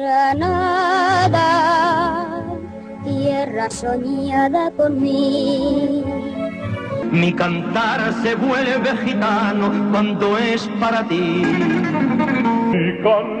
Granada, tierra soñada por mí. Mi cantar se vuelve gitano cuando es para ti. Mi cantar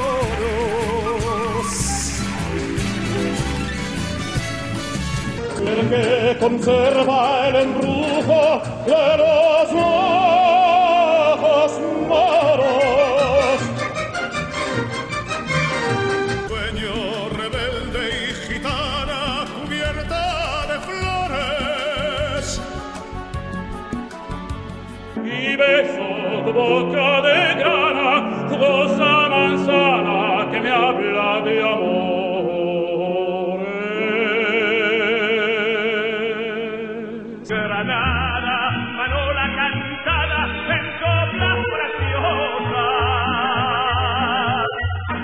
El que conserva el embrujo de los ojos moros. Dueño rebelde y gitana cubierta de flores. Y beso tu boca de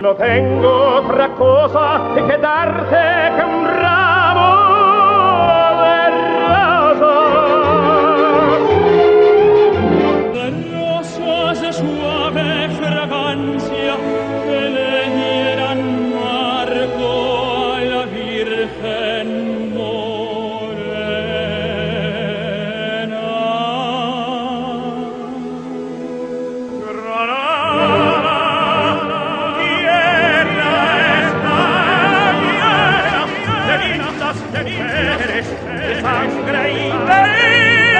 No tengo otra cosa que darte que un ramo de rosas. De rosas de suave fragancia sangre imperi